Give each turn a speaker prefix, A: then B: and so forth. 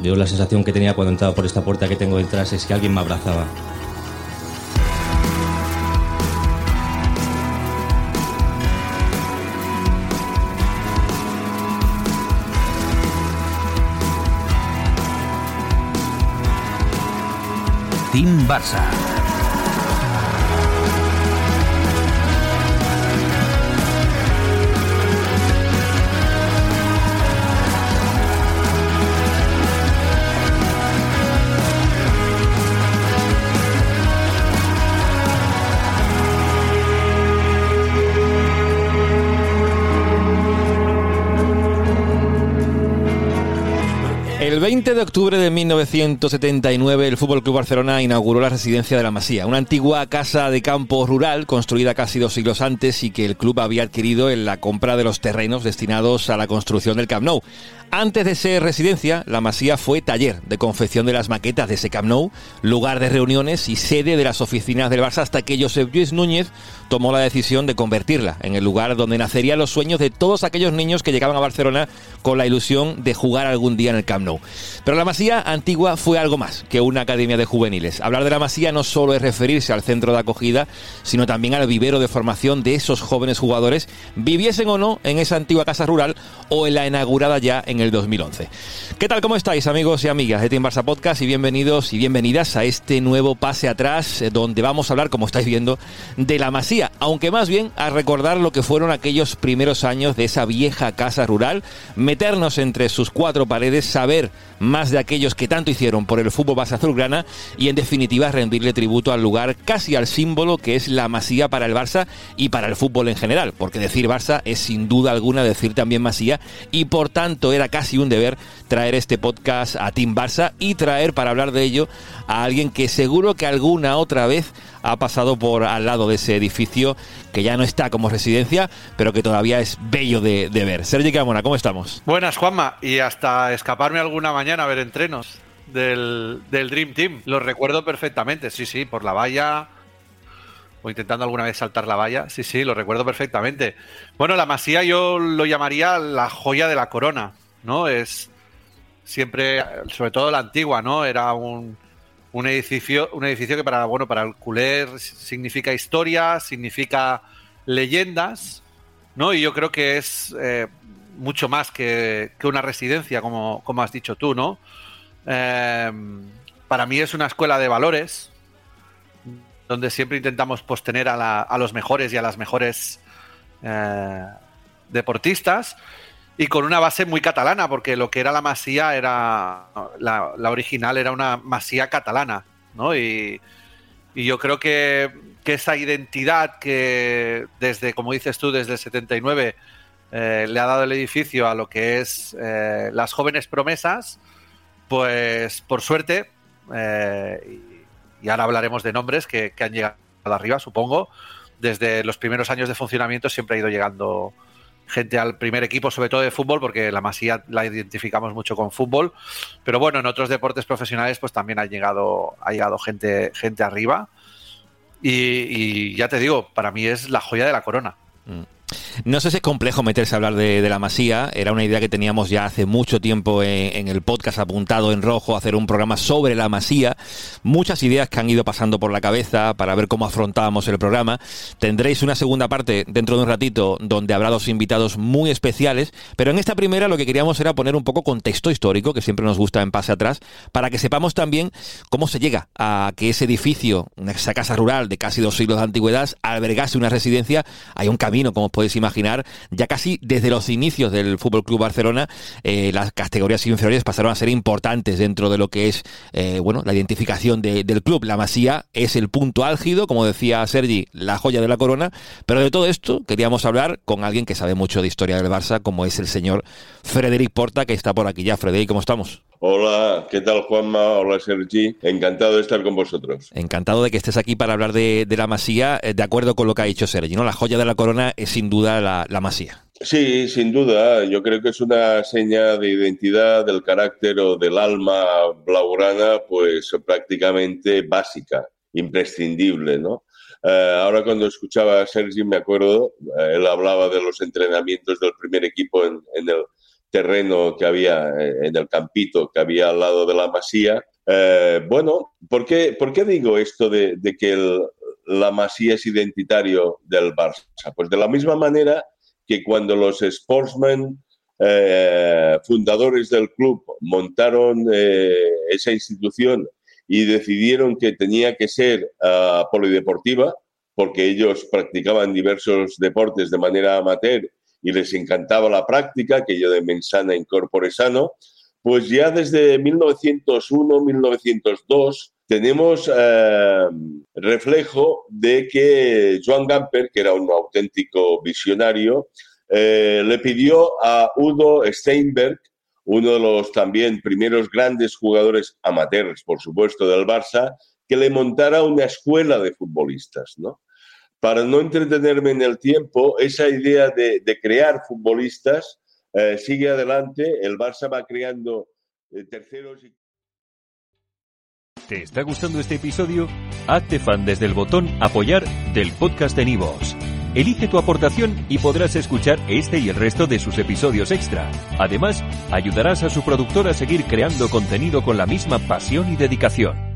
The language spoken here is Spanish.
A: Yo la sensación que tenía cuando entraba por esta puerta que tengo detrás es que alguien me abrazaba.
B: Team Barça.
C: 20 de octubre de 1979, el Fútbol Club Barcelona inauguró la residencia de la Masía, una antigua casa de campo rural construida casi dos siglos antes y que el club había adquirido en la compra de los terrenos destinados a la construcción del Camp Nou. Antes de ser residencia, la Masía fue taller de confección de las maquetas de ese Camp Nou, lugar de reuniones y sede de las oficinas del Barça hasta que Josep Lluís Núñez tomó la decisión de convertirla en el lugar donde nacerían los sueños de todos aquellos niños que llegaban a Barcelona con la ilusión de jugar algún día en el Camp Nou. Pero la Masía antigua fue algo más que una academia de juveniles. Hablar de la Masía no solo es referirse al centro de acogida, sino también al vivero de formación de esos jóvenes jugadores, viviesen o no en esa antigua casa rural o en la inaugurada ya en el 2011. ¿Qué tal? ¿Cómo estáis amigos y amigas de Team Barça Podcast y bienvenidos y bienvenidas a este nuevo pase atrás eh, donde vamos a hablar, como estáis viendo, de la Masía, aunque más bien a recordar lo que fueron aquellos primeros años de esa vieja casa rural, meternos entre sus cuatro paredes, saber más de aquellos que tanto hicieron por el fútbol base azulgrana y en definitiva rendirle tributo al lugar, casi al símbolo que es la Masía para el Barça y para el fútbol en general, porque decir Barça es sin duda alguna decir también Masía y por tanto era casi un deber traer este podcast a Team Barça y traer para hablar de ello a alguien que seguro que alguna otra vez ha pasado por al lado de ese edificio que ya no está como residencia, pero que todavía es bello de, ver. Sergio Camona, ¿cómo estamos?
D: Buenas, Juanma, y hasta escaparme alguna mañana a ver entrenos del, del Dream Team. Lo recuerdo perfectamente, sí, sí, por la valla o intentando alguna vez saltar la valla. Sí, sí, lo recuerdo perfectamente. Bueno, la Masía yo lo llamaría la joya de la corona, ¿no? Es siempre, sobre todo la antigua, ¿no? Era un, un edificio, un edificio que para, bueno, para el culé significa historia, significa leyendas, ¿no? Y yo creo que es eh, mucho más que, una residencia, como, como, has dicho tú, ¿no? Em, para mí es una escuela de valores, donde siempre intentamos postener a, a los mejores y a las mejores eh, deportistas y con una base muy catalana, porque lo que era la masía era, la, original era una masía catalana, ¿no? Y, yo creo que, esa identidad que desde, como dices tú, desde el 79 eh, le ha dado el edificio a lo que es eh, las jóvenes promesas, pues por suerte, eh, y, ahora hablaremos de nombres que, que han llegado arriba, supongo, desde los primeros años de funcionamiento siempre ha ido llegando gente al primer equipo, sobre todo de fútbol, porque la Masía la identificamos mucho con fútbol. Pero bueno, en otros deportes profesionales, pues también ha llegado, ha llegado gente, gente arriba. Y, ya te digo, para mí es la joya de la corona.
C: Mm. No sé si es complejo meterse a hablar de, la masía. Era una idea que teníamos ya hace mucho tiempo en, el podcast apuntado en rojo, hacer un programa sobre la masía. Muchas ideas que han ido pasando por la cabeza para ver cómo afrontábamos el programa. Tendréis una segunda parte dentro de un ratito donde habrá dos invitados muy especiales. Pero en esta primera lo que queríamos era poner un poco contexto histórico, que siempre nos gusta en pase atrás, para que sepamos también cómo se llega a que ese edificio, esa casa rural de casi dos siglos de antigüedad, albergase una residencia. Hay un camino, como podéis imaginar, ya casi desde los inicios del Fútbol Club Barcelona, eh, las categorías inferiores pasaron a ser importantes dentro de lo que es eh, bueno, la identificación del club. La Masía es el punto álgido, como decía Sergi, la joya de la corona, pero de todo esto queríamos hablar con alguien que sabe mucho de historia del Barça, como es el señor Frederic Porta, que está por aquí ya. Frederic, ¿cómo estamos?
E: Hola, ¿qué tal Juanma? Hola Sergi, encantado de estar con vosotros.
C: Encantado de que estés aquí para hablar de, la Masía, eh, de acuerdo con lo que ha dicho Sergi, ¿no? La joya de la corona es sin duda la, Masía.
E: Sí, sin duda. Yo creo que es una seña de identidad, del carácter o del alma blaugrana, pues prácticamente básica, imprescindible, ¿no? Eh, ahora cuando escuchaba a Sergi me acuerdo, eh, él hablaba de los entrenamientos del primer equipo en, en, el, terreno que había en el campito que había al lado de la masía. bueno, ¿por qué, ¿por qué, digo esto de, de que el, la Masía es identitario del Barça? Pues de la misma manera que cuando los sportsmen eh, fundadores del club montaron eh, esa institución y decidieron que tenía que ser uh, polideportiva, porque ellos practicaban diversos deportes de manera amateur y les encantaba la práctica, aquello de mensana incorpore sano, pues ya desde 1901, 1902 tenemos eh, reflejo de que Joan Gamper, que era un auténtico visionario, eh, le pidió a Udo Steinberg, uno de los también primeros grandes jugadores amateurs, por supuesto, del Barça, que le montara una escuela de futbolistas, ¿no? Para no entretenerme en el tiempo, esa idea de, crear futbolistas eh, sigue adelante. El Barça va creando terceros y
B: ¿Te está gustando este episodio? Hazte fan desde el botón Apoyar del podcast de Nivos. Elige tu aportación y podrás escuchar este y el resto de sus episodios extra. Además, ayudarás a su productor a seguir creando contenido con la misma pasión y dedicación.